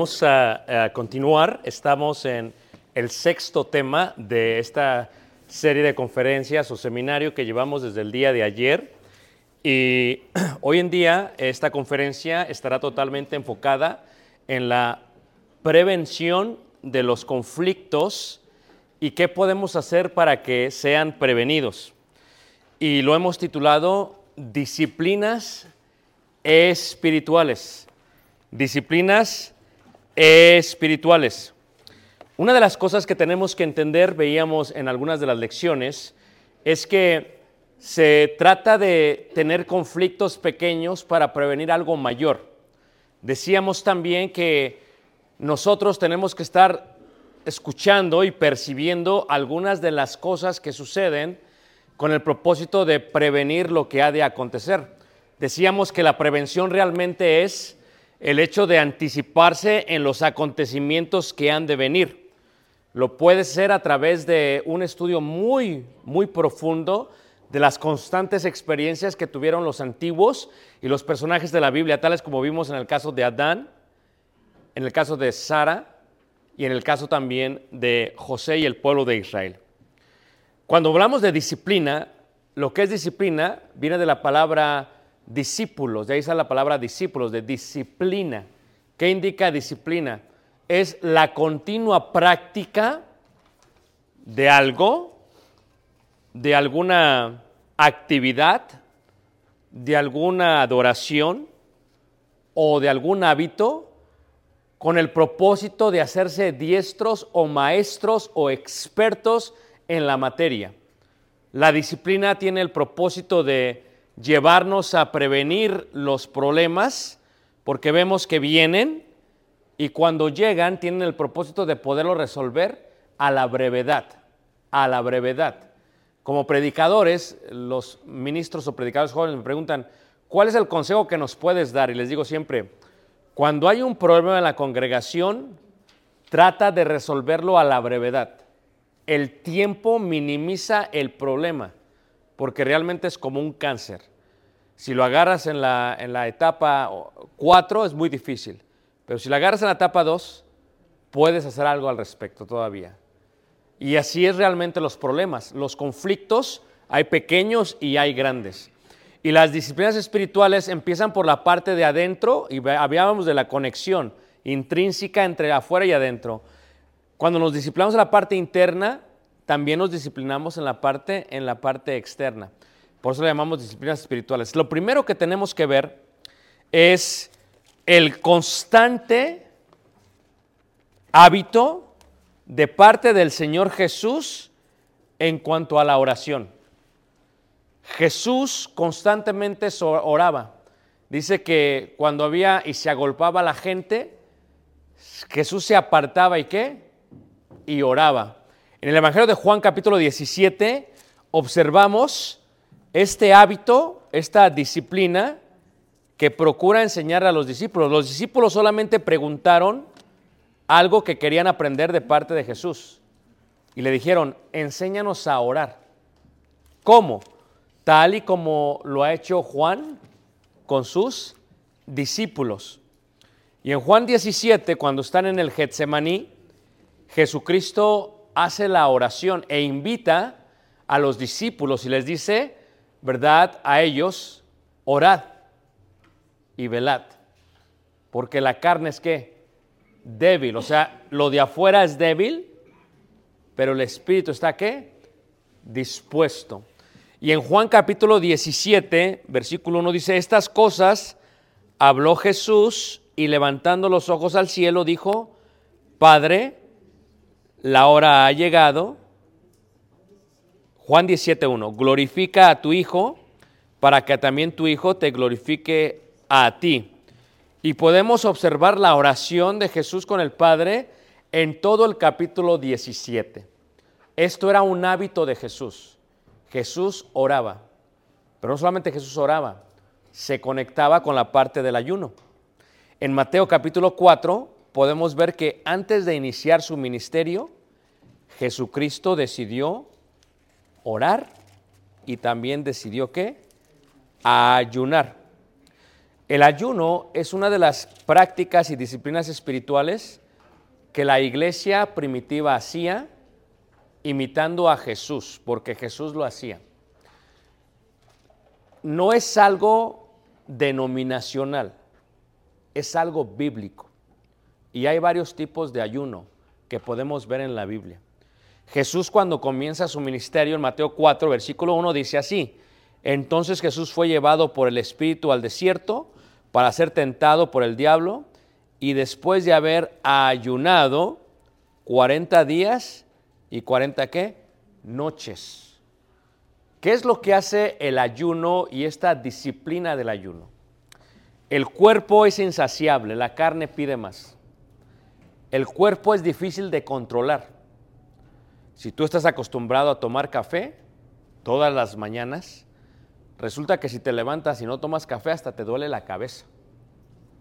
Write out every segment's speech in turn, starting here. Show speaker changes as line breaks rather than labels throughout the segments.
vamos a, a continuar. Estamos en el sexto tema de esta serie de conferencias o seminario que llevamos desde el día de ayer. Y hoy en día esta conferencia estará totalmente enfocada en la prevención de los conflictos y qué podemos hacer para que sean prevenidos. Y lo hemos titulado Disciplinas espirituales. Disciplinas espirituales. Una de las cosas que tenemos que entender, veíamos en algunas de las lecciones, es que se trata de tener conflictos pequeños para prevenir algo mayor. Decíamos también que nosotros tenemos que estar escuchando y percibiendo algunas de las cosas que suceden con el propósito de prevenir lo que ha de acontecer. Decíamos que la prevención realmente es el hecho de anticiparse en los acontecimientos que han de venir. Lo puede ser a través de un estudio muy, muy profundo de las constantes experiencias que tuvieron los antiguos y los personajes de la Biblia, tales como vimos en el caso de Adán, en el caso de Sara y en el caso también de José y el pueblo de Israel. Cuando hablamos de disciplina, lo que es disciplina viene de la palabra discípulos, de ahí la palabra discípulos, de disciplina. ¿Qué indica disciplina? Es la continua práctica de algo, de alguna actividad, de alguna adoración o de algún hábito con el propósito de hacerse diestros o maestros o expertos en la materia. La disciplina tiene el propósito de llevarnos a prevenir los problemas porque vemos que vienen y cuando llegan tienen el propósito de poderlo resolver a la brevedad, a la brevedad. Como predicadores, los ministros o predicadores jóvenes me preguntan, ¿cuál es el consejo que nos puedes dar? Y les digo siempre, cuando hay un problema en la congregación, trata de resolverlo a la brevedad. El tiempo minimiza el problema, porque realmente es como un cáncer. Si lo agarras en la, en la etapa 4 es muy difícil, pero si lo agarras en la etapa 2, puedes hacer algo al respecto todavía. Y así es realmente los problemas. Los conflictos hay pequeños y hay grandes. Y las disciplinas espirituales empiezan por la parte de adentro y hablábamos de la conexión intrínseca entre afuera y adentro. Cuando nos disciplinamos en la parte interna, también nos disciplinamos en la parte, en la parte externa. Por eso le llamamos disciplinas espirituales. Lo primero que tenemos que ver es el constante hábito de parte del Señor Jesús en cuanto a la oración. Jesús constantemente oraba. Dice que cuando había y se agolpaba la gente, Jesús se apartaba y qué? Y oraba. En el Evangelio de Juan capítulo 17 observamos este hábito, esta disciplina que procura enseñar a los discípulos. Los discípulos solamente preguntaron algo que querían aprender de parte de Jesús. Y le dijeron, enséñanos a orar. ¿Cómo? Tal y como lo ha hecho Juan con sus discípulos. Y en Juan 17, cuando están en el Getsemaní, Jesucristo hace la oración e invita a los discípulos y les dice, ¿verdad? A ellos, orad y velad. Porque la carne es que débil, o sea, lo de afuera es débil, pero el espíritu está qué? Dispuesto. Y en Juan capítulo 17, versículo 1 dice, estas cosas habló Jesús y levantando los ojos al cielo dijo, Padre, la hora ha llegado. Juan 17.1, glorifica a tu Hijo para que también tu Hijo te glorifique a ti. Y podemos observar la oración de Jesús con el Padre en todo el capítulo 17. Esto era un hábito de Jesús. Jesús oraba, pero no solamente Jesús oraba, se conectaba con la parte del ayuno. En Mateo capítulo 4 podemos ver que antes de iniciar su ministerio, Jesucristo decidió orar y también decidió qué? Ayunar. El ayuno es una de las prácticas y disciplinas espirituales que la iglesia primitiva hacía imitando a Jesús, porque Jesús lo hacía. No es algo denominacional, es algo bíblico. Y hay varios tipos de ayuno que podemos ver en la Biblia. Jesús cuando comienza su ministerio en Mateo 4, versículo 1 dice así, entonces Jesús fue llevado por el Espíritu al desierto para ser tentado por el diablo y después de haber ayunado 40 días y 40 qué? Noches. ¿Qué es lo que hace el ayuno y esta disciplina del ayuno? El cuerpo es insaciable, la carne pide más. El cuerpo es difícil de controlar. Si tú estás acostumbrado a tomar café todas las mañanas, resulta que si te levantas y no tomas café hasta te duele la cabeza.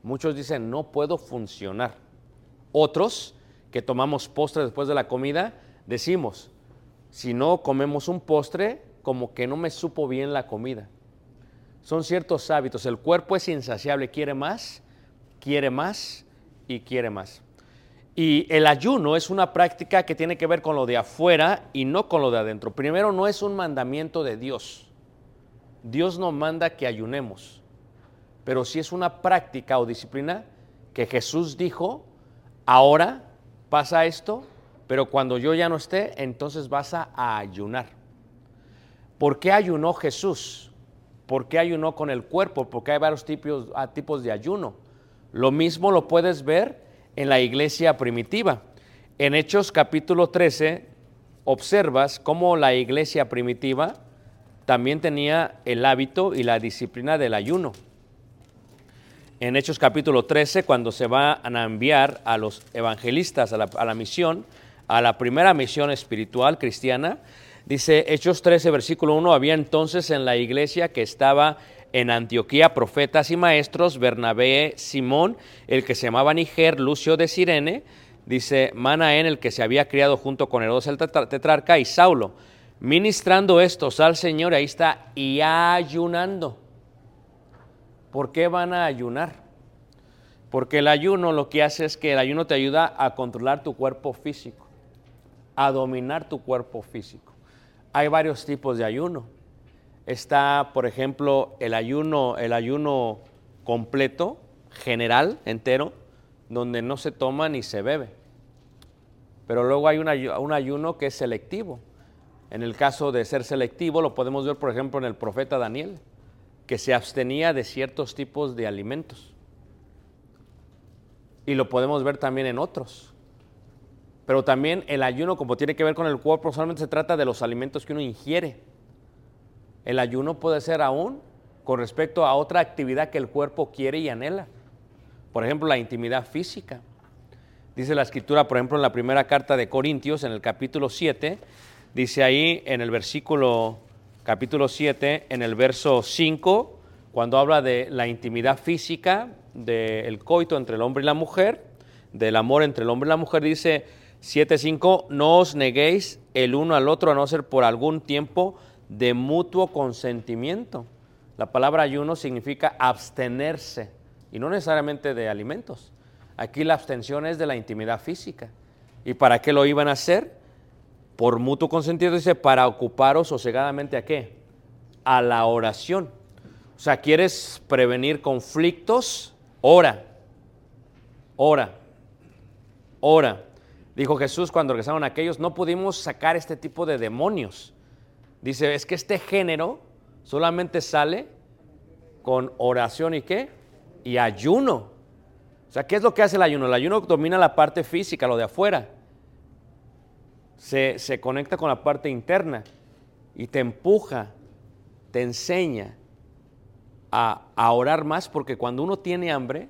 Muchos dicen, no puedo funcionar. Otros, que tomamos postre después de la comida, decimos, si no comemos un postre, como que no me supo bien la comida. Son ciertos hábitos. El cuerpo es insaciable, quiere más, quiere más y quiere más. Y el ayuno es una práctica que tiene que ver con lo de afuera y no con lo de adentro. Primero, no es un mandamiento de Dios. Dios no manda que ayunemos, pero sí es una práctica o disciplina que Jesús dijo, ahora pasa esto, pero cuando yo ya no esté, entonces vas a ayunar. ¿Por qué ayunó Jesús? ¿Por qué ayunó con el cuerpo? Porque hay varios tipos, ah, tipos de ayuno. Lo mismo lo puedes ver en la iglesia primitiva. En Hechos capítulo 13 observas cómo la iglesia primitiva también tenía el hábito y la disciplina del ayuno. En Hechos capítulo 13, cuando se van a enviar a los evangelistas a la, misión, a la primera misión espiritual cristiana, dice Hechos 13, versículo 1, había entonces en la iglesia que estaba en Antioquía profetas y maestros, Bernabé, Simón, el que se llamaba Niger, Lucio de Sirene, dice Manaén, el que se había criado junto con Herodes el tetra- tetrarca, y Saulo, ministrando estos al Señor, ahí está, y ayunando. ¿Por qué van a ayunar? Porque el ayuno lo que hace es que el ayuno te ayuda a controlar tu cuerpo físico, a dominar tu cuerpo físico. Hay varios tipos de ayuno. Está, por ejemplo, el ayuno, el ayuno completo, general, entero, donde no se toma ni se bebe. Pero luego hay un ayu- un ayuno que es selectivo. En el caso de ser selectivo, lo podemos ver, por ejemplo, en el profeta Daniel. que se abstenía de ciertos tipos de alimentos. Y lo podemos ver también en otros. Pero también el ayuno, como tiene que ver con el cuerpo, solamente se trata de los alimentos que uno ingiere. El ayuno puede ser aún con respecto a otra actividad que el cuerpo quiere y anhela. Por ejemplo, la intimidad física. Dice la escritura, por ejemplo, en la primera carta de Corintios, en el capítulo 7, dice ahí en el versículo, capítulo 7, en el verso 5, cuando habla de la intimidad física, del coito entre el hombre y la mujer, del amor entre el hombre y la mujer, dice 7.5, no os neguéis el uno al otro a no ser por algún tiempo de mutuo consentimiento. La palabra ayuno significa abstenerse y no necesariamente de alimentos. Aquí la abstención es de la intimidad física. ¿Y para qué lo iban a hacer? Por mutuo consentimiento, dice, para ocuparos sosegadamente a qué? A la oración. O sea, ¿quieres prevenir conflictos? Ora. Ora. Ora. Dijo Jesús cuando regresaron aquellos, no pudimos sacar este tipo de demonios. Dice, es que este género solamente sale con oración y qué? Y ayuno. O sea, ¿qué es lo que hace el ayuno? El ayuno domina la parte física, lo de afuera. Se, se conecta con la parte interna y te empuja, te enseña a, a orar más porque cuando uno tiene hambre,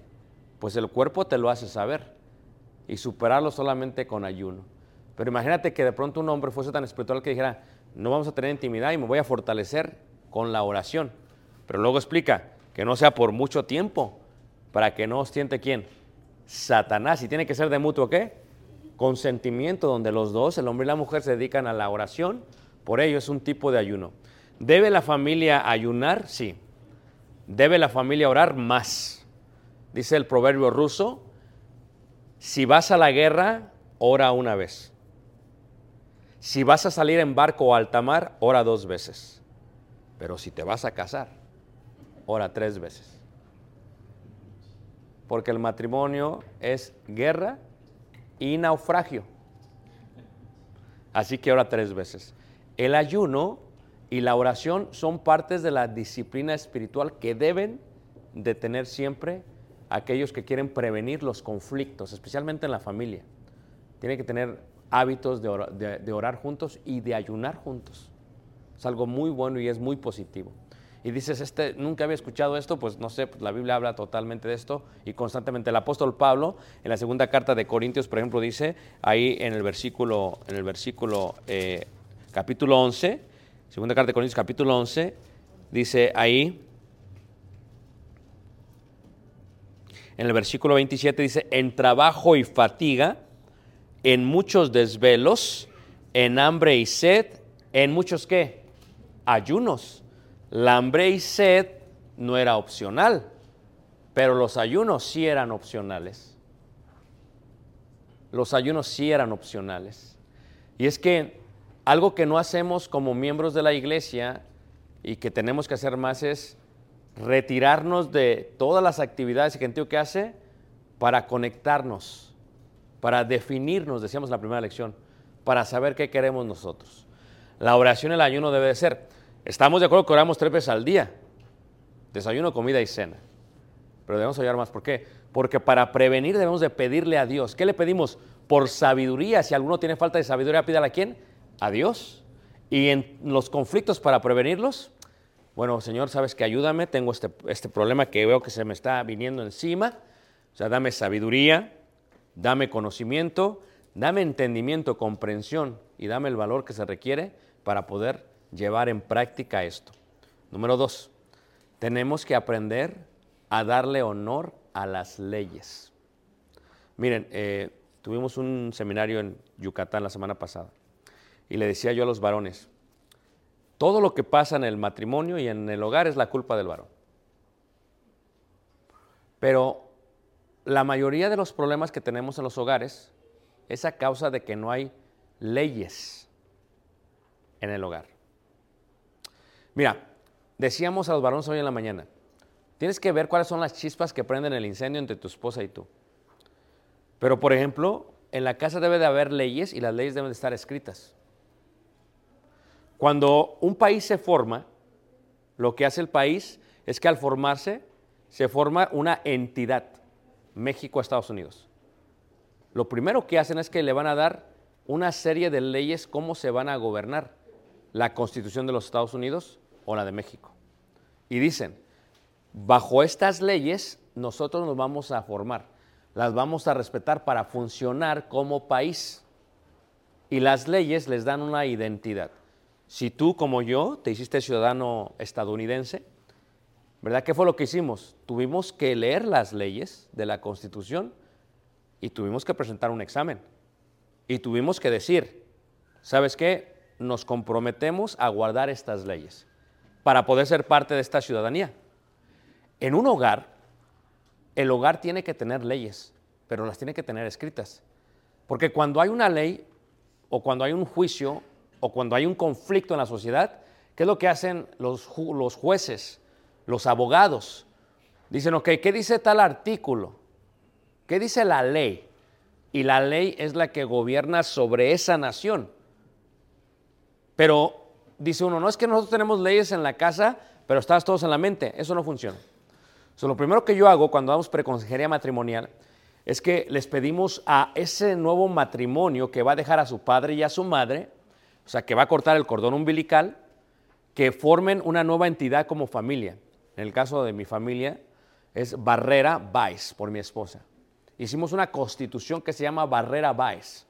pues el cuerpo te lo hace saber y superarlo solamente con ayuno. Pero imagínate que de pronto un hombre fuese tan espiritual que dijera, no vamos a tener intimidad y me voy a fortalecer con la oración. Pero luego explica que no sea por mucho tiempo, para que no os tiente quién? Satanás. Y tiene que ser de mutuo qué? Consentimiento, donde los dos, el hombre y la mujer, se dedican a la oración. Por ello es un tipo de ayuno. ¿Debe la familia ayunar? Sí. ¿Debe la familia orar? Más. Dice el proverbio ruso, si vas a la guerra, ora una vez. Si vas a salir en barco o alta mar, ora dos veces. Pero si te vas a casar, ora tres veces. Porque el matrimonio es guerra y naufragio. Así que ora tres veces. El ayuno y la oración son partes de la disciplina espiritual que deben de tener siempre aquellos que quieren prevenir los conflictos, especialmente en la familia. Tienen que tener hábitos de orar, juntos y de ayunar juntos. Es algo muy bueno y es muy positivo. Y dices, este, nunca había escuchado esto, pues no sé, pues la Biblia habla totalmente de esto y constantemente. El apóstol Pablo, en la segunda carta de Corintios, por ejemplo, dice ahí en el versículo, en el versículo eh, capítulo 11, segunda carta de Corintios capítulo 11, dice ahí, en el versículo 27 dice, en trabajo y fatiga, en muchos desvelos, en hambre y sed, en muchos qué? Ayunos. La hambre y sed no era opcional, pero los ayunos sí eran opcionales. Los ayunos sí eran opcionales. Y es que algo que no hacemos como miembros de la iglesia y que tenemos que hacer más es retirarnos de todas las actividades que Gentío que hace para conectarnos, para definirnos, decíamos la primera lección, para saber qué queremos nosotros. La oración el ayuno debe de ser. Estamos de acuerdo que oramos tres veces al día, desayuno, comida y cena. Pero debemos orar más. ¿Por qué? Porque para prevenir debemos de pedirle a Dios. ¿Qué le pedimos? Por sabiduría. Si alguno tiene falta de sabiduría, pídale a quién? A Dios. Y en los conflictos para prevenirlos, bueno, Señor, sabes que ayúdame, tengo este, este problema que veo que se me está viniendo encima. O sea, dame sabiduría, dame conocimiento, dame entendimiento, comprensión y dame el valor que se requiere para poder llevar en práctica esto. Número dos, tenemos que aprender a darle honor a las leyes. Miren, eh, tuvimos un seminario en Yucatán la semana pasada y le decía yo a los varones, todo lo que pasa en el matrimonio y en el hogar es la culpa del varón. Pero la mayoría de los problemas que tenemos en los hogares es a causa de que no hay leyes en el hogar. Mira, decíamos a los varones hoy en la mañana, tienes que ver cuáles son las chispas que prenden el incendio entre tu esposa y tú. Pero, por ejemplo, en la casa debe de haber leyes y las leyes deben de estar escritas. Cuando un país se forma, lo que hace el país es que al formarse se forma una entidad, México-Estados Unidos. Lo primero que hacen es que le van a dar una serie de leyes cómo se van a gobernar, la Constitución de los Estados Unidos o la de México. Y dicen, bajo estas leyes nosotros nos vamos a formar, las vamos a respetar para funcionar como país. Y las leyes les dan una identidad. Si tú como yo te hiciste ciudadano estadounidense, ¿verdad? ¿Qué fue lo que hicimos? Tuvimos que leer las leyes de la Constitución y tuvimos que presentar un examen. Y tuvimos que decir, ¿sabes qué? Nos comprometemos a guardar estas leyes para poder ser parte de esta ciudadanía. En un hogar, el hogar tiene que tener leyes, pero las tiene que tener escritas. Porque cuando hay una ley o cuando hay un juicio o cuando hay un conflicto en la sociedad, ¿qué es lo que hacen los, los jueces, los abogados? Dicen, ok, ¿qué dice tal artículo? ¿Qué dice la ley? Y la ley es la que gobierna sobre esa nación. Pero dice uno, no es que nosotros tenemos leyes en la casa, pero estás todos en la mente. Eso no funciona. So, lo primero que yo hago cuando damos preconsejería matrimonial es que les pedimos a ese nuevo matrimonio que va a dejar a su padre y a su madre, o sea, que va a cortar el cordón umbilical, que formen una nueva entidad como familia. En el caso de mi familia es Barrera Baez, por mi esposa. Hicimos una constitución que se llama Barrera Baez,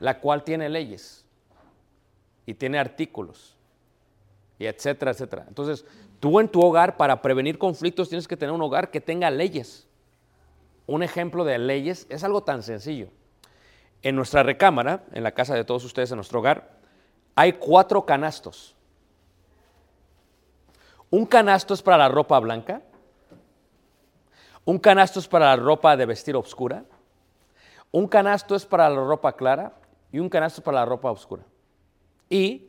la cual tiene leyes y tiene artículos y etcétera, etcétera. Entonces, tú en tu hogar, para prevenir conflictos, tienes que tener un hogar que tenga leyes. Un ejemplo de leyes es algo tan sencillo. En nuestra recámara, en la casa de todos ustedes, en nuestro hogar, hay cuatro canastos. Un canasto es para la ropa blanca, un canasto es para la ropa de vestir oscura, un canasto es para la ropa clara y un canasto es para la ropa oscura. Y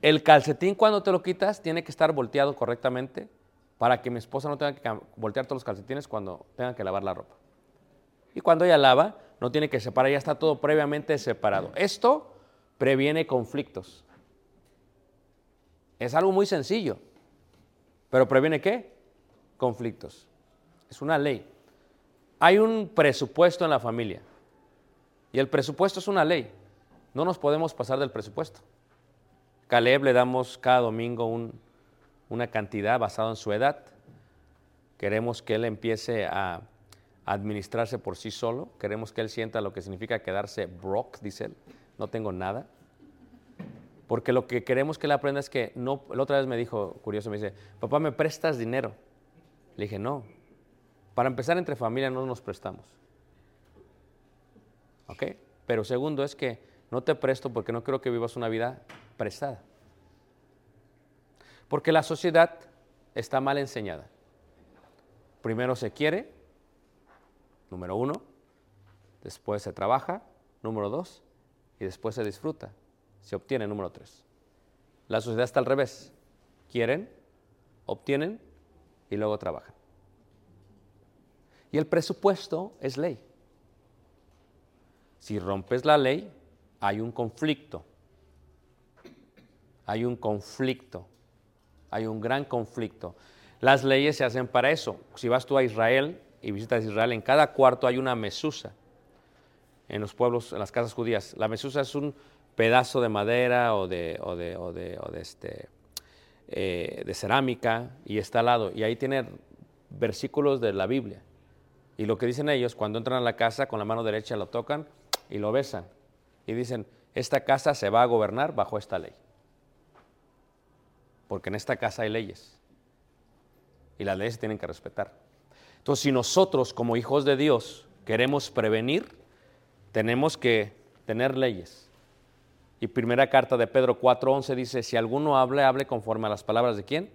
el calcetín cuando te lo quitas tiene que estar volteado correctamente para que mi esposa no tenga que voltear todos los calcetines cuando tenga que lavar la ropa. Y cuando ella lava, no tiene que separar, ya está todo previamente separado. Esto previene conflictos. Es algo muy sencillo, pero previene qué? Conflictos. Es una ley. Hay un presupuesto en la familia y el presupuesto es una ley. No nos podemos pasar del presupuesto. Caleb le damos cada domingo un- una cantidad basada en su edad. Queremos que él empiece a administrarse por sí solo. Queremos que él sienta lo que significa quedarse broke, dice él. No tengo nada. Porque lo que queremos que él aprenda es que no. La otra vez me dijo, curioso, me dice, papá, ¿me prestas dinero? Le dije, no. Para empezar, entre familia no nos prestamos. ¿Ok? Pero segundo es que no te presto porque no quiero que vivas una vida prestada. Porque la sociedad está mal enseñada. Primero se quiere, número uno, después se trabaja, número dos, y después se disfruta, se obtiene, número tres. La sociedad está al revés. Quieren, obtienen y luego trabajan. Y el presupuesto es ley. Si rompes la ley, hay un conflicto. Hay un conflicto. Hay un gran conflicto. Las leyes se hacen para eso. Si vas tú a Israel y visitas Israel, en cada cuarto hay una mesusa. En los pueblos, en las casas judías. La mesusa es un pedazo de madera o de, o de, o de, o de este, eh, de cerámica y está al lado. Y ahí tiene versículos de la Biblia. Y lo que dicen ellos, cuando entran a la casa, con la mano derecha lo tocan y lo besan. Y dicen, esta casa se va a gobernar bajo esta ley. Porque en esta casa hay leyes. Y las leyes se tienen que respetar. Entonces, si nosotros como hijos de Dios queremos prevenir, tenemos que tener leyes. Y primera carta de Pedro 4:11 dice, si alguno hable, hable conforme a las palabras de quién?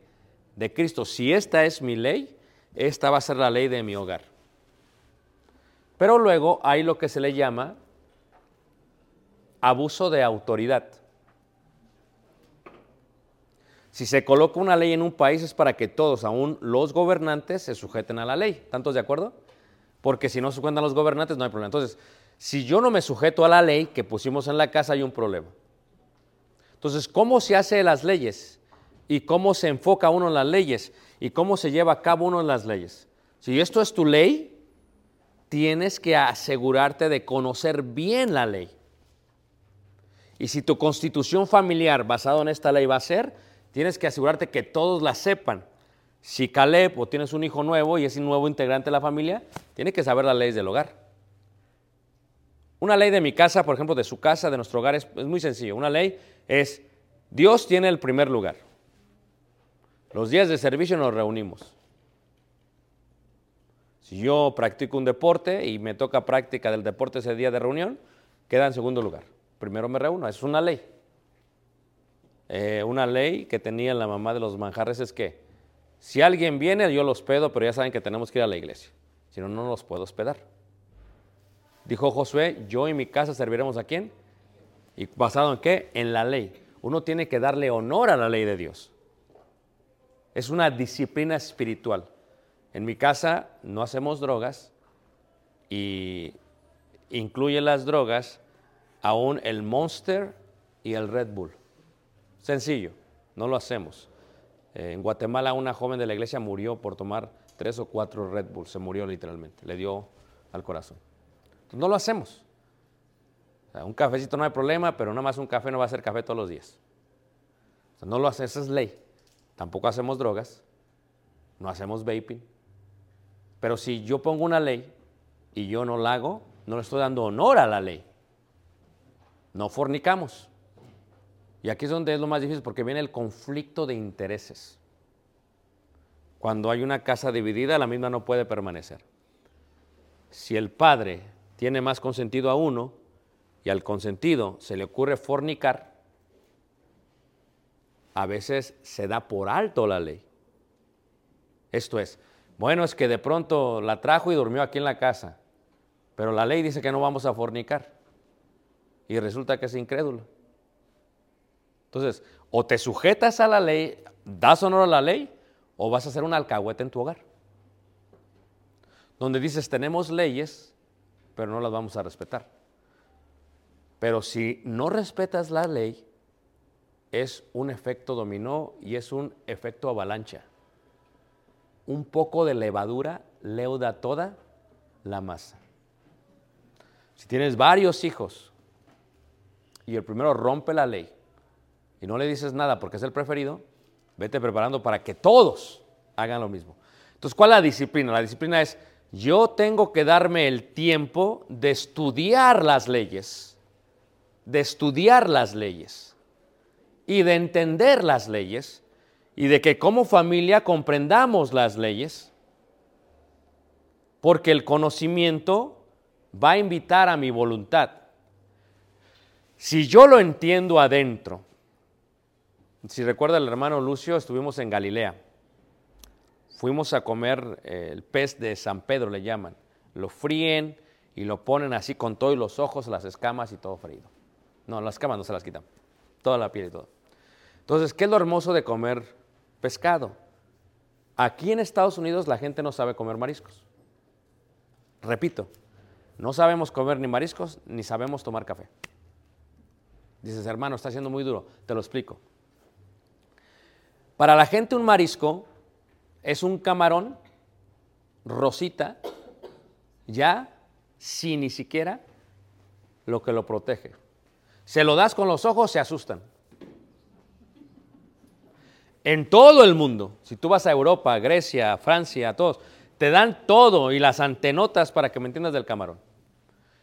De Cristo. Si esta es mi ley, esta va a ser la ley de mi hogar. Pero luego hay lo que se le llama abuso de autoridad. Si se coloca una ley en un país es para que todos, aún los gobernantes, se sujeten a la ley. ¿Tantos de acuerdo? Porque si no se sujetan los gobernantes no hay problema. Entonces, si yo no me sujeto a la ley que pusimos en la casa, hay un problema. Entonces, ¿cómo se hace las leyes? y cómo se enfoca uno en las leyes y cómo se lleva a cabo uno en las leyes. Si esto es tu ley, tienes que asegurarte de conocer bien la ley. Y si tu constitución familiar basada en esta ley va a ser, tienes que asegurarte que todos la sepan. Si Caleb o tienes un hijo nuevo y es un nuevo integrante de la familia, tiene que saber las leyes del hogar. Una ley de mi casa, por ejemplo, de su casa, de nuestro hogar, es, muy sencillo. Una ley es, Dios tiene el primer lugar. Los días de servicio nos reunimos. Si yo practico un deporte y me toca práctica del deporte ese día de reunión, queda en segundo lugar. Primero me reúno, es una ley. Eh, una ley que tenía la mamá de los manjares es que si alguien viene, yo lo hospedo, pero ya saben que tenemos que ir a la iglesia. Si no, no los puedo hospedar. Dijo Josué, yo y mi casa serviremos a quién? ¿Y basado en qué? En la ley. Uno tiene que darle honor a la ley de Dios. Es una disciplina espiritual. En mi casa no hacemos drogas y incluye las drogas aún el Monster y el Red Bull. Sencillo, no lo hacemos. Eh, en Guatemala una joven de la iglesia murió por tomar tres o cuatro Red Bull, se murió literalmente, le dio al corazón. No lo hacemos. Un cafecito no hay problema, pero nada más un café no va a ser café todos los días. No lo hacemos, esa es ley. Tampoco hacemos drogas, no hacemos vaping. Pero si yo pongo una ley y yo no la hago, no le estoy dando honor a la ley. No fornicamos. Y aquí es donde es lo más difícil porque viene el conflicto de intereses. Cuando hay una casa dividida, la misma no puede permanecer. Si el padre tiene más consentido a uno y al consentido se le ocurre fornicar, a veces se da por alto la ley. Esto es, bueno, es que de pronto la trajo y durmió aquí en la casa, pero la ley dice que no vamos a fornicar y resulta que es incrédulo. Entonces, o te sujetas a la ley, das honor a la ley, o vas a ser un alcahuete en tu hogar. Donde dices, tenemos leyes, pero no las vamos a respetar. Pero si no respetas la ley, es un efecto dominó y es un efecto avalancha. Un poco de levadura leuda toda la masa. Si tienes varios hijos y el primero rompe la ley y no le dices nada porque es el preferido, vete preparando para que todos hagan lo mismo. Entonces, ¿cuál es la disciplina? La disciplina es, yo tengo que darme el tiempo de estudiar las leyes, de estudiar las leyes y de entender las leyes y de que como familia comprendamos las leyes, porque el conocimiento va a invitar a mi voluntad. Si yo lo entiendo adentro, si recuerda el hermano Lucio, estuvimos en Galilea. Fuimos a comer eh, el pez de San Pedro, le llaman. Lo fríen y lo ponen así con todo y los ojos, las escamas y todo frío. No, las escamas no se las quitan. Toda la piel y todo. Entonces, ¿qué es lo hermoso de comer pescado? Aquí en Estados Unidos la gente no sabe comer mariscos. Repito, no sabemos comer ni mariscos ni sabemos tomar café. Dices, hermano, está siendo muy duro. Te lo explico. Para la gente un marisco es un camarón rosita, ya sin ni siquiera lo que lo protege. Se lo das con los ojos, se asustan. En todo el mundo, si tú vas a Europa, Grecia, Francia, a todos, te dan todo y las antenotas para que me entiendas del camarón.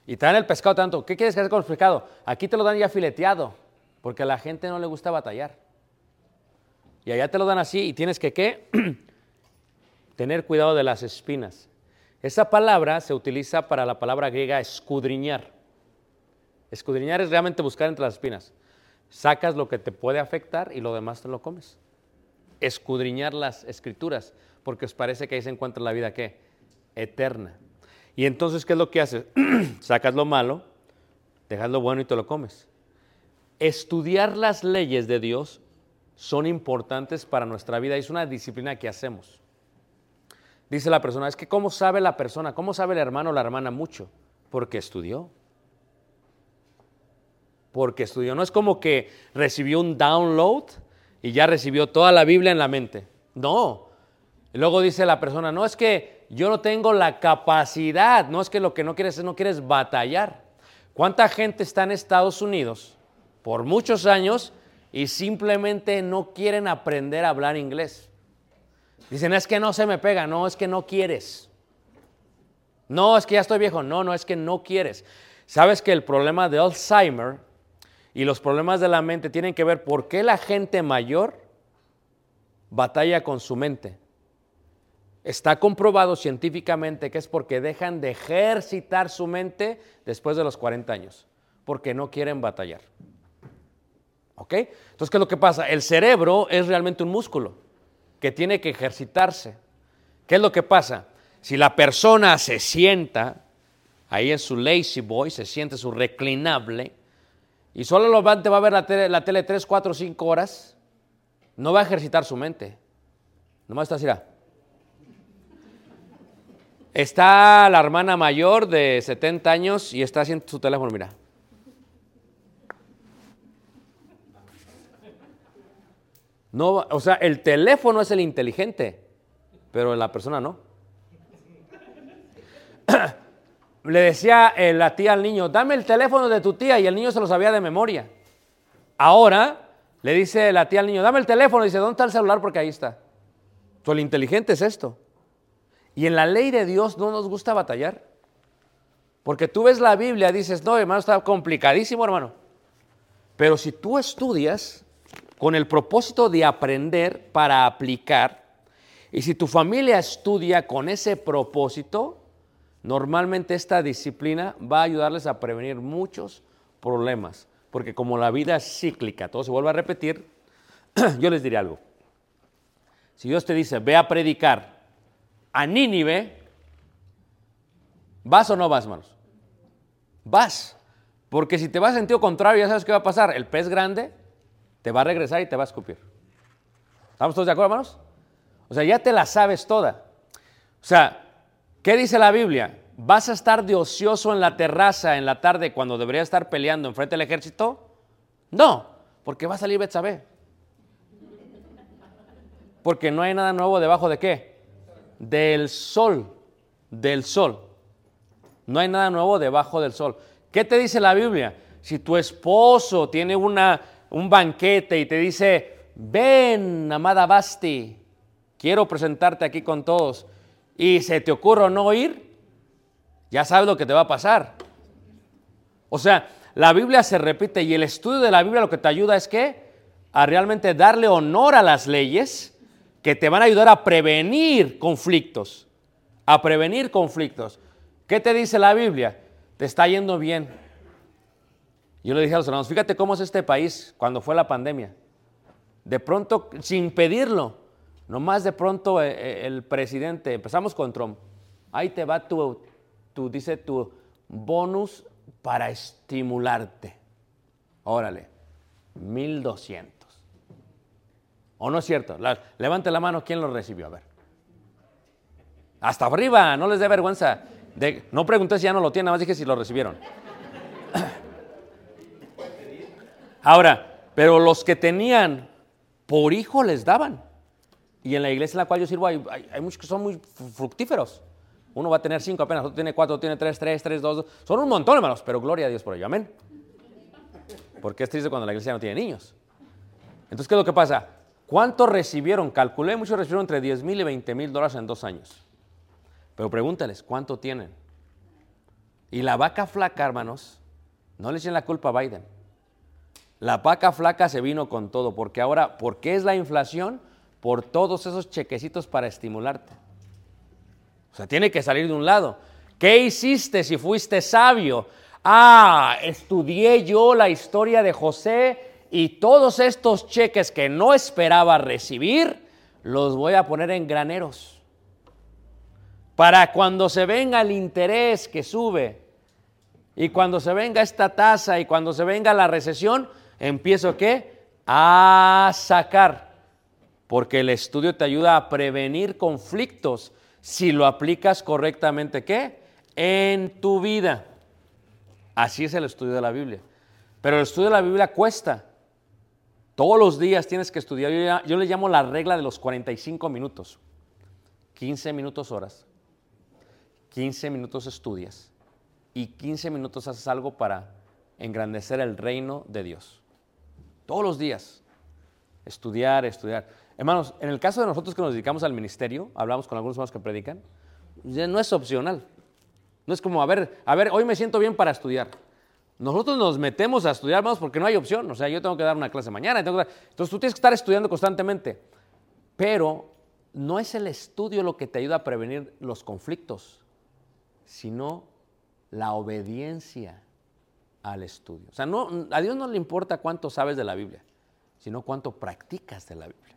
Y te dan el pescado tanto. ¿Qué quieres hacer con el pescado? Aquí te lo dan ya fileteado, porque a la gente no le gusta batallar. Y allá te lo dan así y tienes que ¿qué? tener cuidado de las espinas. Esa palabra se utiliza para la palabra griega escudriñar. Escudriñar es realmente buscar entre las espinas. Sacas lo que te puede afectar y lo demás te lo comes. Escudriñar las escrituras, porque os parece que ahí se encuentra la vida ¿qué? eterna. Y entonces, ¿qué es lo que haces? Sacas lo malo, dejas lo bueno y te lo comes. Estudiar las leyes de Dios son importantes para nuestra vida es una disciplina que hacemos. Dice la persona, es que ¿cómo sabe la persona? ¿Cómo sabe el hermano o la hermana mucho? Porque estudió. Porque estudió. No es como que recibió un download y ya recibió toda la Biblia en la mente. No. Luego dice la persona, no es que yo no tengo la capacidad, no es que lo que no quieres es no quieres batallar. ¿Cuánta gente está en Estados Unidos por muchos años y simplemente no quieren aprender a hablar inglés? Dicen, es que no se me pega, no, es que no quieres. No, es que ya estoy viejo, no, no, es que no quieres. ¿Sabes que el problema de Alzheimer y los problemas de la mente tienen que ver por qué la gente mayor batalla con su mente? Está comprobado científicamente que es porque dejan de ejercitar su mente después de los 40 años, porque no quieren batallar. ¿Ok? Entonces, ¿qué es lo que pasa? El cerebro es realmente un músculo que tiene que ejercitarse. ¿Qué es lo que pasa? Si la persona se sienta ahí en su lazy boy, se siente su reclinable, y solo lo va, va a ver la tele, la tele 3, 4, 5 horas, no va a ejercitar su mente. Nomás está así. ah. Está la hermana mayor de 70 años y está haciendo su teléfono, mira. No, o sea, el teléfono es el inteligente, pero la persona no. Le decía eh, la tía al niño, dame el teléfono de tu tía y el niño se lo sabía de memoria. Ahora le dice la tía al niño, dame el teléfono, y dice, ¿dónde está el celular? Porque ahí está. Entonces, el inteligente es esto. Y en la ley de Dios no nos gusta batallar. Porque tú ves la Biblia, dices, no, hermano, está complicadísimo, hermano. Pero si tú estudias con el propósito de aprender para aplicar, y si tu familia estudia con ese propósito, normalmente esta disciplina va a ayudarles a prevenir muchos problemas. Porque como la vida es cíclica, todo se vuelve a repetir, yo les diré algo. Si Dios te dice, ve a predicar a Nínive, ¿vas o no vas, hermanos? Vas. Porque si te vas en sentido contrario, ya sabes qué va a pasar. El pez grande te va a regresar y te va a escupir. ¿Estamos todos de acuerdo, hermanos? O sea, ya te la sabes toda. O sea, ¿qué dice la Biblia? ¿Vas a estar de ocioso en la terraza en la tarde cuando deberías estar peleando enfrente del ejército? No, porque va a salir Betsabé. Porque no hay nada nuevo debajo de qué? Del sol. Del sol. No hay nada nuevo debajo del sol. ¿Qué te dice la Biblia? Si tu esposo tiene una, un banquete y te dice, ven, amada Basti, quiero presentarte aquí con todos, y se te ocurre no ir, ya sabes lo que te va a pasar. O sea, la Biblia se repite y el estudio de la Biblia lo que te ayuda es que a realmente darle honor a las leyes que te van a ayudar a prevenir conflictos, a prevenir conflictos. ¿Qué te dice la Biblia? Te está yendo bien. Yo le dije a los hermanos, fíjate cómo es este país cuando fue la pandemia. De pronto, sin pedirlo, nomás de pronto eh, eh, el presidente, empezamos con Trump, ahí te va tu, tu, dice tu bonus para estimularte. Órale, 1200. ¿O no es cierto? Levante la mano, ¿quién lo recibió? A ver. Hasta arriba, no les dé vergüenza. No pregunté si ya no lo tienen, nada más dije si lo recibieron. Ahora, pero los que tenían por hijo les daban. Y en la iglesia en la cual yo sirvo hay, muchos que son muy fru- fructíferos. Uno va a tener cinco apenas, otro tiene cuatro, otro tiene tres, tres, tres, dos, dos. Son un montón, hermanos, pero gloria a Dios por ello. Amén. Porque es triste cuando la iglesia no tiene niños. Entonces, ¿qué es lo que pasa? ¿Cuántos recibieron? Calculé, muchos recibieron entre 10 mil y 20 mil dólares en dos años. Pero pregúntales, ¿cuánto tienen? Y la vaca flaca, hermanos, no le echen la culpa a Biden. La vaca flaca se vino con todo, porque ahora, ¿por qué es la inflación? Por todos esos chequecitos para estimularte. O sea, tiene que salir de un lado. ¿Qué hiciste si fuiste sabio? Ah, estudié yo la historia de José y todos estos cheques que no esperaba recibir, los voy a poner en graneros. Para cuando se venga el interés que sube y cuando se venga esta tasa y cuando se venga la recesión, empiezo qué? A sacar. Porque el estudio te ayuda a prevenir conflictos si lo aplicas correctamente, ¿qué? En tu vida. Así es el estudio de la Biblia. Pero el estudio de la Biblia cuesta. Todos los días tienes que estudiar. Yo, yo le llamo la regla de los 45 minutos. 15 minutos horas. 15 minutos estudias. Y 15 minutos haces algo para engrandecer el reino de Dios. Todos los días. Estudiar, estudiar. Hermanos, en el caso de nosotros que nos dedicamos al ministerio, hablamos con algunos hermanos que predican, no es opcional. No es como, a ver, a ver, hoy me siento bien para estudiar. Nosotros nos metemos a estudiar, hermanos, porque no hay opción. O sea, yo tengo que dar una clase mañana. tengo que dar- Entonces tú tienes que estar estudiando constantemente. Pero no es el estudio lo que te ayuda a prevenir los conflictos, sino la obediencia al estudio. O sea, a Dios no le importa cuánto sabes de la Biblia, sino cuánto practicas de la Biblia.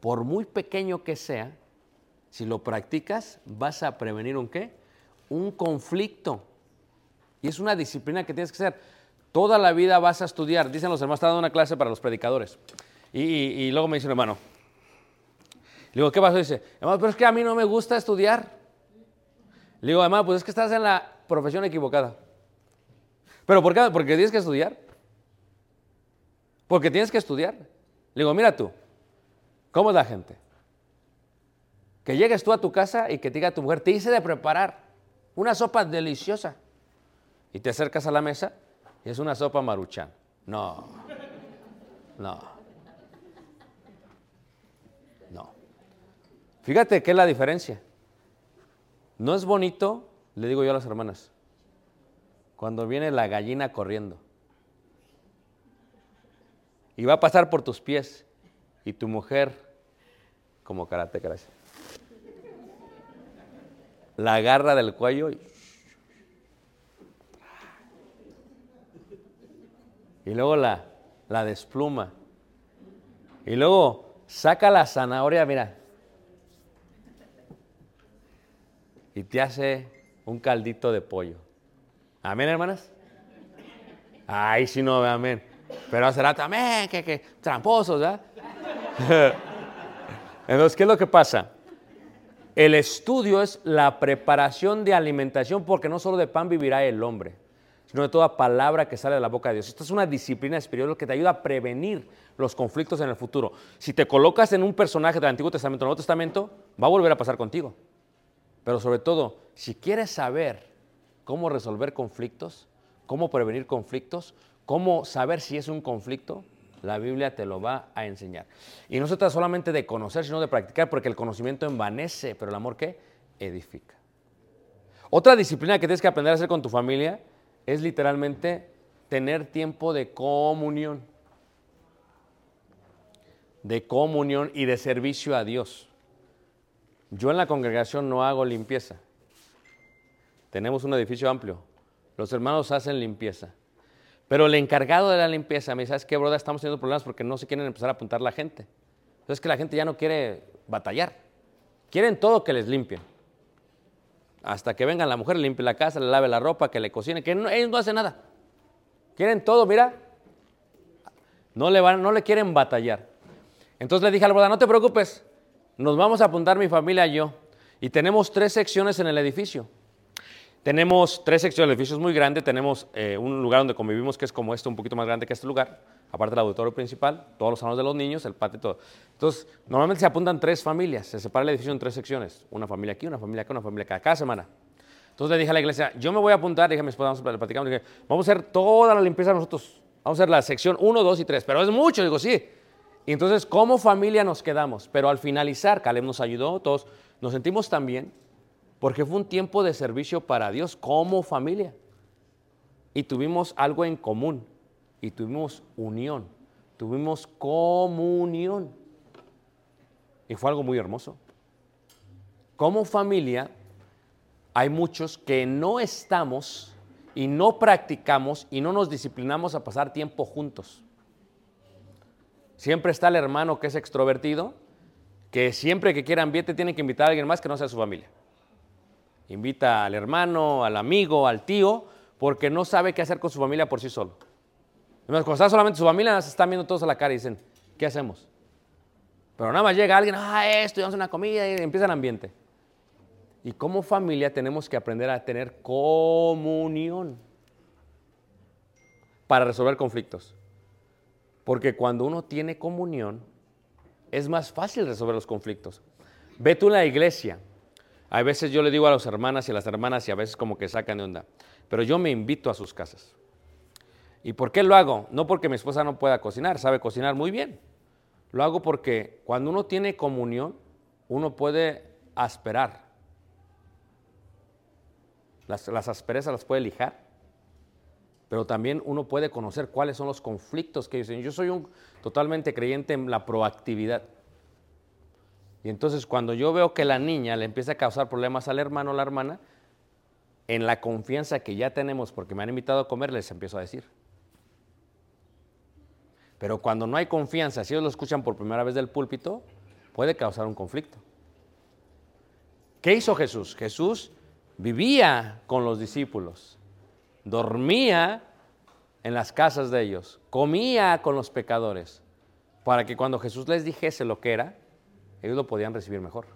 Por muy pequeño que sea, si lo practicas, vas a prevenir un qué? Un conflicto. Y es una disciplina que tienes que hacer. Toda la vida vas a estudiar. Dicen los hermanos, está dando una clase para los predicadores. Y luego me dice un hermano, le digo, ¿qué pasó? Dice, hermano, pero es que a mí no me gusta estudiar. Le digo, hermano, pues es que estás en la profesión equivocada. ¿Pero por qué? Porque tienes que estudiar. Porque tienes que estudiar. Le digo, mira tú, ¿cómo es la gente? Que llegues tú a tu casa y que te diga tu mujer, te hice de preparar una sopa deliciosa. Y te acercas a la mesa y es una sopa maruchan. No, no, no. Fíjate qué es la diferencia. No es bonito, le digo yo a las hermanas, cuando viene la gallina corriendo y va a pasar por tus pies y tu mujer, como karate, la agarra del cuello y, y luego la, la despluma y luego saca la zanahoria, mira, y te hace un caldito de pollo. Amén, hermanas. Ay, sí, no, amén. Pero hace rato, amén, que, que tramposos, ¿verdad? Entonces, ¿qué es lo que pasa? El estudio es la preparación de alimentación, porque no solo de pan vivirá el hombre, sino de toda palabra que sale de la boca de Dios. Esta es una disciplina espiritual que te ayuda a prevenir los conflictos en el futuro. Si te colocas en un personaje del Antiguo Testamento o Nuevo Testamento, va a volver a pasar contigo. Pero sobre todo, si quieres saber cómo resolver conflictos, cómo prevenir conflictos, cómo saber si es un conflicto, la Biblia te lo va a enseñar. Y no se trata solamente de conocer, sino de practicar, porque el conocimiento envanece, pero el amor qué? Edifica. Otra disciplina que tienes que aprender a hacer con tu familia es literalmente tener tiempo de comunión. De comunión y de servicio a Dios. Yo en la congregación no hago limpieza. Tenemos un edificio amplio. Los hermanos hacen limpieza. Pero el encargado de la limpieza me dice, ¿sabes qué, broda? Estamos teniendo problemas porque no se quieren empezar a apuntar la gente. Entonces que la gente ya no quiere batallar. Quieren todo que les limpien. Hasta que venga la mujer, le limpie la casa, le lave la ropa, que le cocine, que no- ellos no hacen nada. Quieren todo, mira. No le, van, no le quieren batallar. Entonces le dije al broda, no te preocupes, nos vamos a apuntar mi familia y yo. Y tenemos tres secciones en el edificio. Tenemos tres secciones, el edificio es muy grande, tenemos eh, un lugar donde convivimos que es como este, un poquito más grande que este lugar, aparte del auditorio principal, todos los salones de los niños, el patio y todo. Entonces, normalmente se apuntan tres familias, se separa el edificio en tres secciones, una familia aquí, una familia acá, una familia acá, cada semana. Entonces le dije a la iglesia, yo me voy a apuntar, dije a mi esposa, vamos a platicar, dije, vamos a hacer toda la limpieza nosotros, vamos a hacer la sección 1, 2 y 3, pero es mucho, digo, sí. Y entonces, como familia nos quedamos, pero al finalizar, Caleb nos ayudó, todos nos sentimos tan bien, porque fue un tiempo de servicio para Dios como familia. Y tuvimos algo en común, y tuvimos unión, tuvimos comunión. Y fue algo muy hermoso. Como familia, hay muchos que no estamos y no practicamos y no nos disciplinamos a pasar tiempo juntos. Siempre está el hermano que es extrovertido, que siempre que quiera ambiente tiene que invitar a alguien más que no sea su familia. Invita al hermano, al amigo, al tío, porque no sabe qué hacer con su familia por sí solo. Cuando está solamente su familia, se están viendo todos a la cara y dicen, ¿qué hacemos? Pero nada más llega alguien, ah, esto, vamos a una comida y empieza el ambiente. Y como familia tenemos que aprender a tener comunión para resolver conflictos. Porque cuando uno tiene comunión, es más fácil resolver los conflictos. Ve tú en la iglesia. A veces yo le digo a las hermanas y a las hermanas y a veces como que sacan de onda. Pero yo me invito a sus casas. ¿Y por qué lo hago? No porque mi esposa no pueda cocinar, sabe cocinar muy bien. Lo hago porque cuando uno tiene comunión, uno puede asperar. Las, las asperezas las puede lijar, pero también uno puede conocer cuáles son los conflictos que dicen. Yo soy un totalmente creyente en la proactividad. Y entonces cuando yo veo que la niña le empieza a causar problemas al hermano o la hermana, en la confianza que ya tenemos porque me han invitado a comer, les empiezo a decir. Pero cuando no hay confianza, si ellos lo escuchan por primera vez del púlpito, puede causar un conflicto. ¿Qué hizo Jesús? Jesús vivía con los discípulos, dormía en las casas de ellos, comía con los pecadores, para que cuando Jesús les dijese lo que era, ellos lo podían recibir mejor.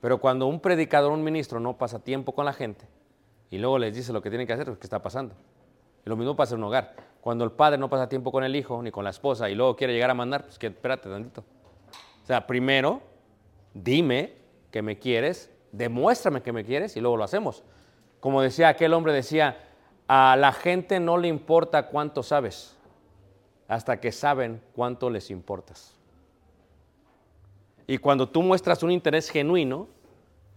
Pero cuando un predicador, un ministro no pasa tiempo con la gente y luego les dice lo que tienen que hacer, ¿qué está pasando? Y lo mismo pasa en un hogar. Cuando el padre no pasa tiempo con el hijo ni con la esposa y luego quiere llegar a mandar, pues que espérate tantito. O sea, primero, dime que me quieres, demuéstrame que me quieres y luego lo hacemos. Como decía aquel hombre, decía, a la gente no le importa cuánto sabes, hasta que saben cuánto les importas. Y cuando tú muestras un interés genuino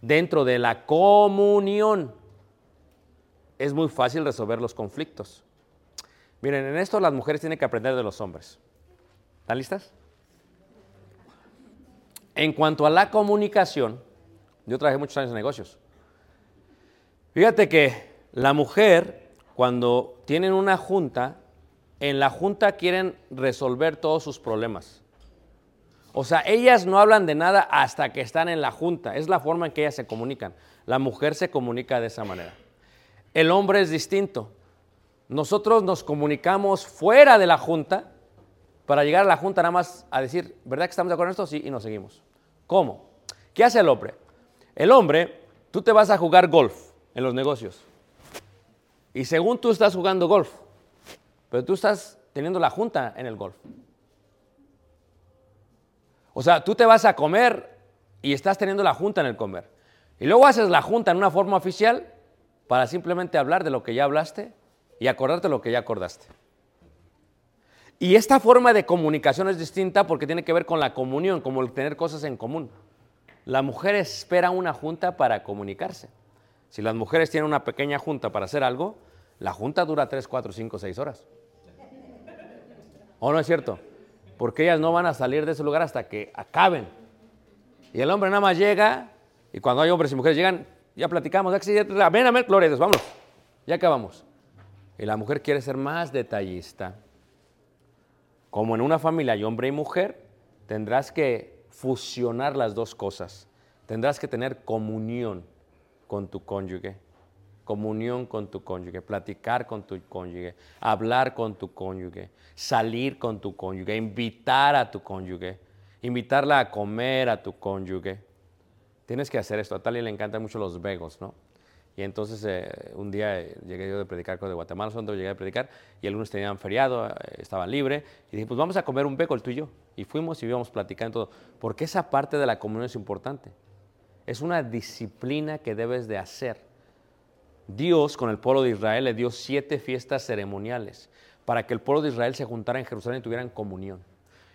dentro de la comunión, es muy fácil resolver los conflictos. Miren, en esto las mujeres tienen que aprender de los hombres. ¿Están listas? En cuanto a la comunicación, yo trabajé muchos años en negocios. Fíjate que la mujer, cuando tienen una junta, en la junta quieren resolver todos sus problemas. O sea, ellas no hablan de nada hasta que están en la junta. Es la forma en que ellas se comunican. La mujer se comunica de esa manera. El hombre es distinto. Nosotros nos comunicamos fuera de la junta para llegar a la junta nada más a decir, ¿verdad que estamos de acuerdo en esto? Sí, y nos seguimos. ¿Cómo? ¿Qué hace el hombre? El hombre, tú te vas a jugar golf en los negocios. Y según tú estás jugando golf, pero tú estás teniendo la junta en el golf. O sea, tú te vas a comer y estás teniendo la junta en el comer. Y luego haces la junta en una forma oficial para simplemente hablar de lo que ya hablaste y acordarte lo que ya acordaste. Y esta forma de comunicación es distinta porque tiene que ver con la comunión, como el tener cosas en común. La mujer espera una junta para comunicarse. Si las mujeres tienen una pequeña junta para hacer algo, la junta dura 3, 4, 5, 6 horas. ¿O no es cierto? Porque ellas no van a salir de ese lugar hasta que acaben. Y el hombre nada más llega, y cuando hay hombres y mujeres llegan, ya platicamos, amén, amén, gloria a Dios, vámonos, ya acabamos. Y la mujer quiere ser más detallista. Como en una familia hay hombre y mujer, tendrás que fusionar las dos cosas. Tendrás que tener comunión con tu cónyuge, comunión con tu cónyuge, platicar con tu cónyuge, hablar con tu cónyuge, salir con tu cónyuge, invitar a tu cónyuge, invitarla a comer a tu cónyuge. Tienes que hacer esto. A Talia le encantan mucho los vegos, ¿no? Y entonces eh, un día eh, llegué yo de predicar con de Guatemala, donde llegué a predicar, y algunos tenían feriado, eh, estaban libre, y dije, pues vamos a comer un beco el tuyo. Y fuimos y íbamos platicando todo, porque esa parte de la comunión es importante. Es una disciplina que debes de hacer. Dios con el pueblo de Israel le dio siete fiestas ceremoniales para que el pueblo de Israel se juntara en Jerusalén y tuvieran comunión.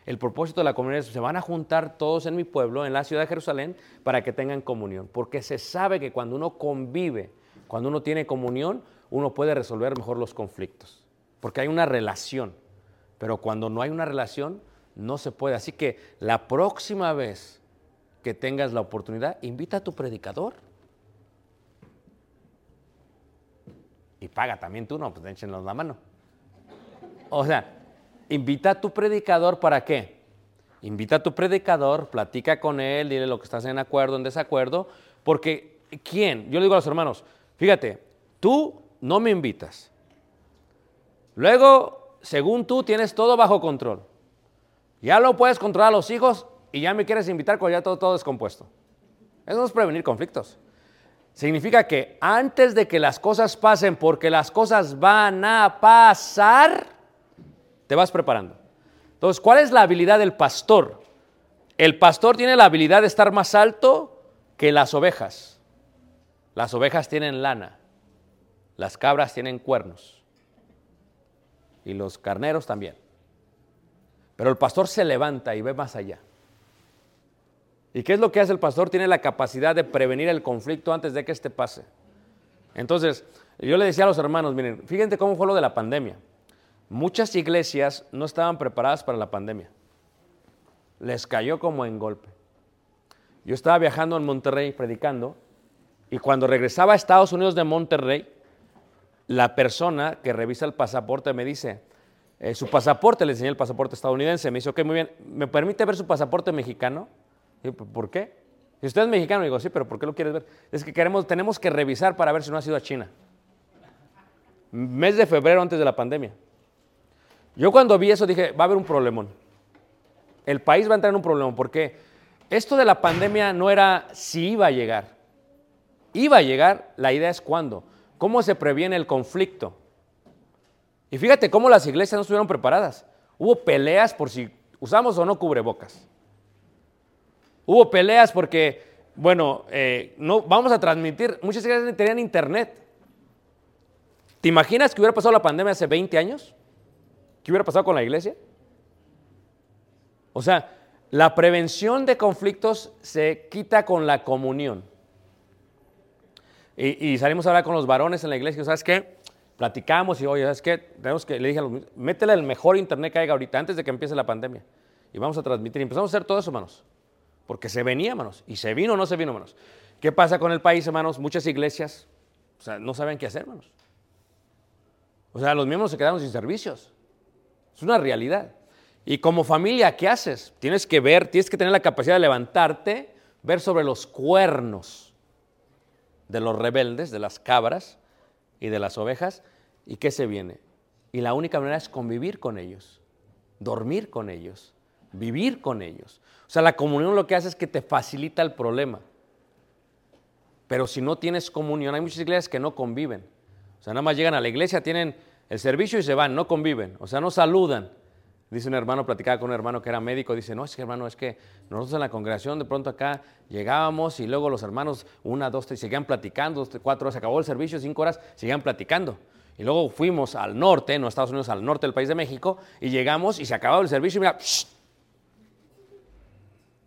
El propósito de la comunión es, se van a juntar todos en mi pueblo, en la ciudad de Jerusalén, para que tengan comunión. Porque se sabe que cuando uno convive, cuando uno tiene comunión, uno puede resolver mejor los conflictos. Porque hay una relación. Pero cuando no hay una relación, no se puede. Así que la próxima vez que tengas la oportunidad, invita a tu predicador. Y paga también tú, no, pues échenos la mano. O sea, invita a tu predicador para qué? Invita a tu predicador, platica con él, dile lo que estás en acuerdo, en desacuerdo, porque ¿quién? Yo le digo a los hermanos, fíjate, tú no me invitas. Luego, según tú, tienes todo bajo control. Ya lo puedes controlar a los hijos y ya me quieres invitar cuando ya todo, todo descompuesto. Eso no es prevenir conflictos. Significa que antes de que las cosas pasen, porque las cosas van a pasar, te vas preparando. Entonces, ¿cuál es la habilidad del pastor? El pastor tiene la habilidad de estar más alto que las ovejas. Las ovejas tienen lana, las cabras tienen cuernos y los carneros también. Pero el pastor se levanta y ve más allá. ¿Y qué es lo que hace el pastor? Tiene la capacidad de prevenir el conflicto antes de que éste pase. Entonces, yo le decía a los hermanos, miren, fíjense cómo fue lo de la pandemia. Muchas iglesias no estaban preparadas para la pandemia. Les cayó como en golpe. Yo estaba viajando en Monterrey predicando y cuando regresaba a Estados Unidos de Monterrey, la persona que revisa el pasaporte me dice, eh, su pasaporte, le enseñé el pasaporte estadounidense, me dice, ok, muy bien, ¿me permite ver su pasaporte mexicano? ¿Por qué? Si usted es mexicano, digo, sí, pero ¿por qué lo quieres ver? Es que queremos, tenemos que revisar para ver si no ha sido a China. Mes de febrero antes de la pandemia. Yo cuando vi eso dije, va a haber un problemón. El país va a entrar en un problema porque esto de la pandemia no era si iba a llegar. Iba a llegar, la idea es cuándo. ¿Cómo se previene el conflicto? Y fíjate cómo las iglesias no estuvieron preparadas. Hubo peleas por si usamos o no cubrebocas. Hubo peleas porque, bueno, eh, no, vamos a transmitir, muchas iglesias tenían internet. ¿Te imaginas que hubiera pasado la pandemia hace 20 años? ¿Qué hubiera pasado con la iglesia? O sea, la prevención de conflictos se quita con la comunión. Y, salimos a hablar con los varones en la iglesia, ¿sabes qué? Platicamos y, oye, ¿sabes qué? Tenemos que, le dije a los, métele el mejor internet que haya ahorita, antes de que empiece la pandemia. Y vamos a transmitir. Y empezamos a hacer todo eso, hermanos. Porque se venía, hermanos. Y se vino o no se vino, hermanos. ¿Qué pasa con el país, hermanos? Muchas iglesias, o sea, no saben qué hacer, hermanos. O sea, los miembros se quedaron sin servicios. Es una realidad. Y como familia, ¿qué haces? Tienes que ver, tienes que tener la capacidad de levantarte, ver sobre los cuernos de los rebeldes, de las cabras y de las ovejas, y qué se viene. Y la única manera es convivir con ellos, dormir con ellos, vivir con ellos. O sea, la comunión lo que hace es que te facilita el problema. Pero si no tienes comunión, hay muchas iglesias que no conviven. O sea, nada más llegan a la iglesia, tienen el servicio y se van, no conviven, o sea, no saludan. Dice un hermano, platicaba con un hermano que era médico, dice, no, es que hermano, es que nosotros en la congregación de pronto acá llegábamos y luego los hermanos, una, dos, tres, seguían platicando, dos, cuatro horas, acabó el servicio, cinco horas, seguían platicando. Y luego fuimos al norte, no Estados Unidos, al norte del país de México, y llegamos y se acababa el servicio y mira, ¡psh!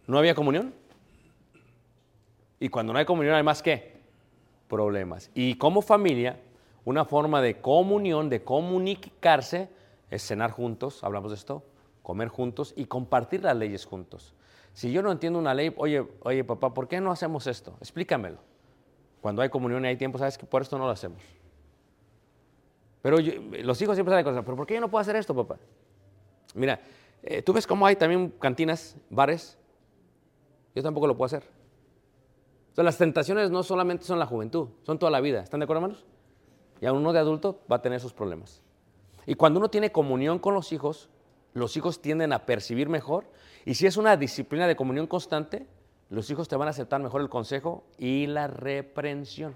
No había comunión. Y cuando no hay comunión hay más que problemas. Y como familia, una forma de comunión, de comunicarse, es cenar juntos, hablamos de esto, comer juntos y compartir las leyes juntos. Si yo no entiendo una ley, oye, oye papá, ¿por qué no hacemos esto? Explícamelo. Cuando hay comunión y hay tiempo, sabes que por esto no lo hacemos. Pero los hijos siempre saben cosas, pero ¿por qué yo no puedo hacer esto, papá? Mira, eh, tú ves cómo hay también cantinas, bares. Yo tampoco lo puedo hacer. Las tentaciones no solamente son la juventud, son toda la vida. ¿Están de acuerdo, hermanos? Y a uno de adulto va a tener sus problemas. Y cuando uno tiene comunión con los hijos, los hijos tienden a percibir mejor. Y si es una disciplina de comunión constante, los hijos te van a aceptar mejor el consejo y la reprensión.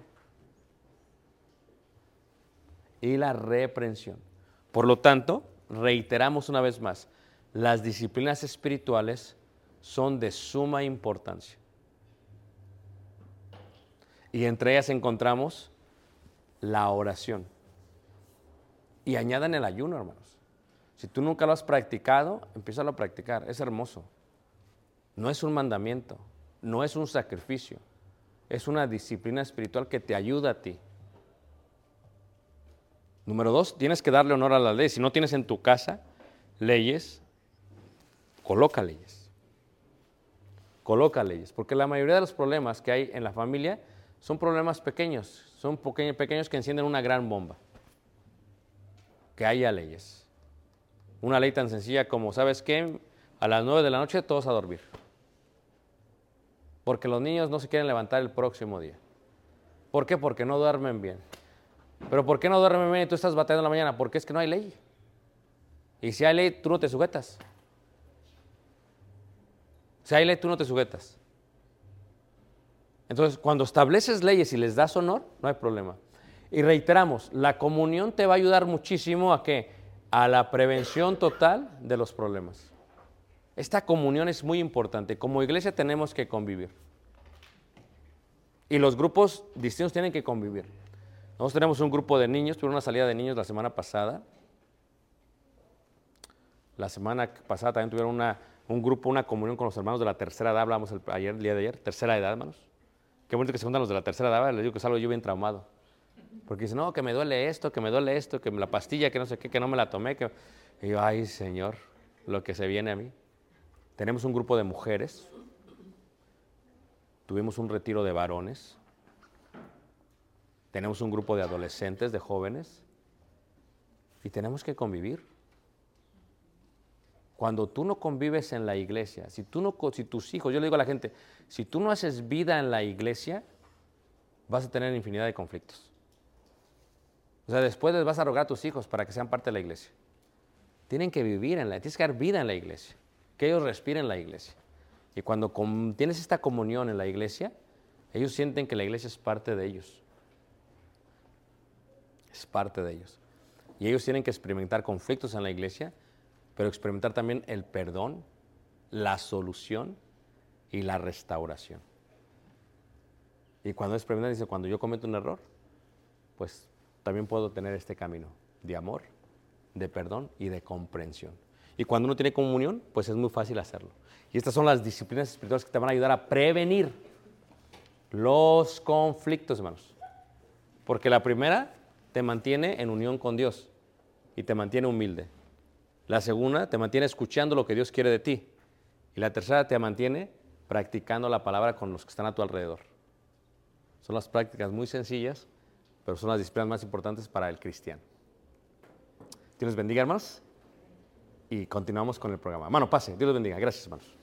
Y la reprensión. Por lo tanto, reiteramos una vez más, las disciplinas espirituales son de suma importancia. Y entre ellas encontramos la oración. Y añadan el ayuno, hermanos. Si tú nunca lo has practicado, empieza a practicar. Es hermoso. No es un mandamiento, no es un sacrificio. Es una disciplina espiritual que te ayuda a ti. Número dos, tienes que darle honor a la ley. Si no tienes en tu casa leyes, coloca leyes. Coloca leyes. Porque la mayoría de los problemas que hay en la familia son problemas pequeños. Son peque- pequeños que encienden una gran bomba. Que haya leyes. Una ley tan sencilla como, ¿sabes qué? A las nueve de la noche todos a dormir. Porque los niños no se quieren levantar el próximo día. ¿Por qué? Porque no duermen bien. Pero ¿por qué no duermen bien y tú estás batallando en la mañana? Porque es que no hay ley. Y si hay ley, tú no te sujetas. Si hay ley, tú no te sujetas. Entonces, cuando estableces leyes y les das honor, no hay problema. Y reiteramos, la comunión te va a ayudar muchísimo a que a la prevención total de los problemas. Esta comunión es muy importante. Como iglesia tenemos que convivir. Y los grupos distintos tienen que convivir. Nosotros tenemos un grupo de niños, tuvimos una salida de niños la semana pasada. La semana pasada también tuvieron una, un grupo, una comunión con los hermanos de la tercera edad, hablamos el, ayer, día de ayer, tercera edad, hermanos. Qué bonito que se juntan los de la tercera edad, les digo que salgo yo bien traumado. Porque dicen, no, que me duele esto, que me duele esto, que la pastilla, que no sé qué, que no me la tomé. Que... Y yo, ay, Señor, lo que se viene a mí. Tenemos un grupo de mujeres, tuvimos un retiro de varones, tenemos un grupo de adolescentes, de jóvenes, y tenemos que convivir. Cuando tú no convives en la iglesia, si, tú no, si tus hijos, yo le digo a la gente, si tú no haces vida en la iglesia, vas a tener infinidad de conflictos. O sea, después vas a rogar a tus hijos para que sean parte de la iglesia. Tienen que vivir en la tienes que dar vida en la iglesia, que ellos respiren la iglesia. Y cuando tienes esta comunión en la iglesia, ellos sienten que la iglesia es parte de ellos. Es parte de ellos. Y ellos tienen que experimentar conflictos en la iglesia, pero experimentar también el perdón, la solución y la restauración. Y cuando experimentan, dice, cuando yo cometo un error, pues también puedo tener este camino de amor, de perdón y de comprensión. Y cuando uno tiene comunión, pues es muy fácil hacerlo. Y estas son las disciplinas espirituales que te van a ayudar a prevenir los conflictos, hermanos. Porque la primera te mantiene en unión con Dios y te mantiene humilde. La segunda te mantiene escuchando lo que Dios quiere de ti. Y la tercera te mantiene practicando la palabra con los que están a tu alrededor. Son las prácticas muy sencillas, pero son las disciplinas más importantes para el cristiano. Dios les bendiga, hermanos. Y continuamos con el programa. Hermano, pase. Dios los bendiga. Gracias, hermanos.